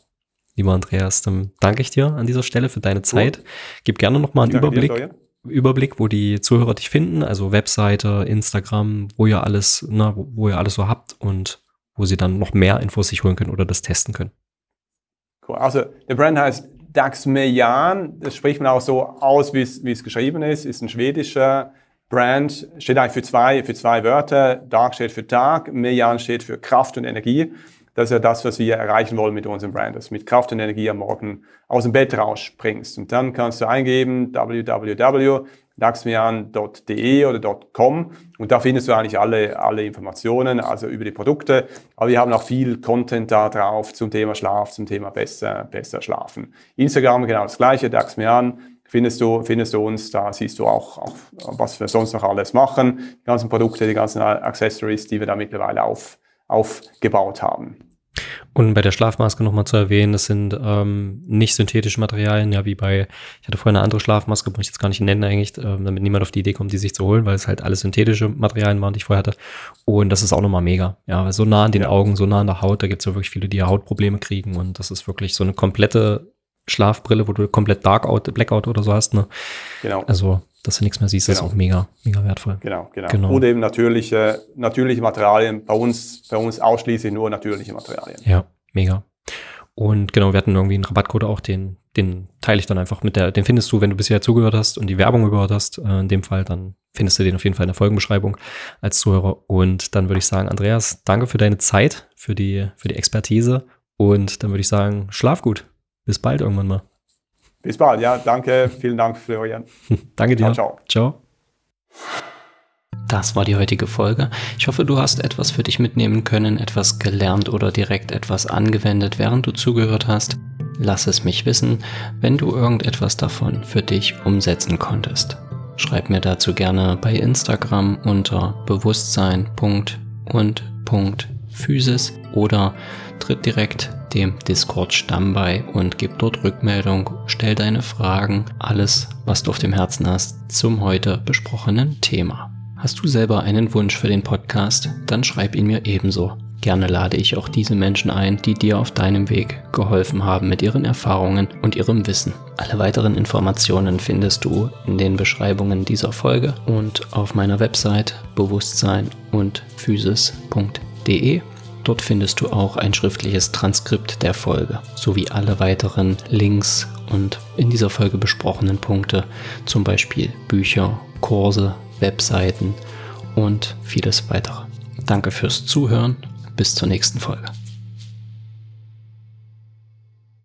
Speaker 2: lieber Andreas, dann danke ich dir an dieser Stelle für deine Zeit. Gib gerne noch mal einen Überblick. Dir, Überblick, wo die Zuhörer dich finden, also Webseite, Instagram, wo ihr alles, ne, wo ihr alles so habt und wo sie dann noch mehr Infos sich holen können oder das testen können.
Speaker 1: Cool. Also der Brand heißt Dax Mejan, das spricht man auch so aus, wie es geschrieben ist, ist ein schwedischer Brand, steht eigentlich für zwei, für zwei Wörter. Dark steht für Tag, Mejan steht für Kraft und Energie. Das ist ja das, was wir erreichen wollen mit unserem Brand, dass du mit Kraft und Energie am Morgen aus dem Bett rausspringst. Und dann kannst du eingeben www.daxmian.de oder .com und da findest du eigentlich alle, alle Informationen, also über die Produkte. Aber wir haben auch viel Content da drauf zum Thema Schlaf, zum Thema besser, besser schlafen. Instagram genau das gleiche, Daxmian findest du, findest du uns, da siehst du auch, auch, was wir sonst noch alles machen, die ganzen Produkte, die ganzen Accessories, die wir da mittlerweile auf, aufgebaut haben.
Speaker 2: Und bei der Schlafmaske nochmal zu erwähnen, das sind ähm, nicht synthetische Materialien, ja, wie bei, ich hatte vorher eine andere Schlafmaske, muss ich jetzt gar nicht nennen eigentlich, ähm, damit niemand auf die Idee kommt, die sich zu holen, weil es halt alles synthetische Materialien waren, die ich vorher hatte. Und das ist auch nochmal mega. Ja, weil so nah an den ja. Augen, so nah an der Haut, da gibt es ja wirklich viele, die ja Hautprobleme kriegen. Und das ist wirklich so eine komplette Schlafbrille, wo du komplett Darkout, Blackout oder so hast. Ne? Genau. Also dass du nichts mehr siehst, genau. ist auch mega, mega wertvoll.
Speaker 1: Genau, genau. genau. Und eben natürliche, natürliche Materialien, bei uns, bei uns ausschließlich nur natürliche Materialien.
Speaker 2: Ja, mega. Und genau, wir hatten irgendwie einen Rabattcode auch, den, den teile ich dann einfach mit der, den findest du, wenn du bisher zugehört hast und die Werbung gehört hast, äh, in dem Fall, dann findest du den auf jeden Fall in der Folgenbeschreibung als Zuhörer. Und dann würde ich sagen, Andreas, danke für deine Zeit, für die, für die Expertise. Und dann würde ich sagen, schlaf gut. Bis bald irgendwann mal.
Speaker 1: Bis bald, ja, danke. Vielen Dank, Florian.
Speaker 2: danke dir. Ciao, ciao. Das war die heutige Folge. Ich hoffe, du hast etwas für dich mitnehmen können, etwas gelernt oder direkt etwas angewendet, während du zugehört hast. Lass es mich wissen, wenn du irgendetwas davon für dich umsetzen konntest. Schreib mir dazu gerne bei Instagram unter bewusstsein.und.physis oder tritt direkt dem Discord-Stamm bei und gib dort Rückmeldung, stell deine Fragen, alles, was du auf dem Herzen hast, zum heute besprochenen Thema. Hast du selber einen Wunsch für den Podcast? Dann schreib ihn mir ebenso. Gerne lade ich auch diese Menschen ein, die dir auf deinem Weg geholfen haben mit ihren Erfahrungen und ihrem Wissen. Alle weiteren Informationen findest du in den Beschreibungen dieser Folge und auf meiner Website bewusstsein und physis.de Dort findest du auch ein schriftliches Transkript der Folge sowie alle weiteren Links und in dieser Folge besprochenen Punkte, zum Beispiel Bücher, Kurse, Webseiten und vieles weitere. Danke fürs Zuhören. Bis zur nächsten Folge.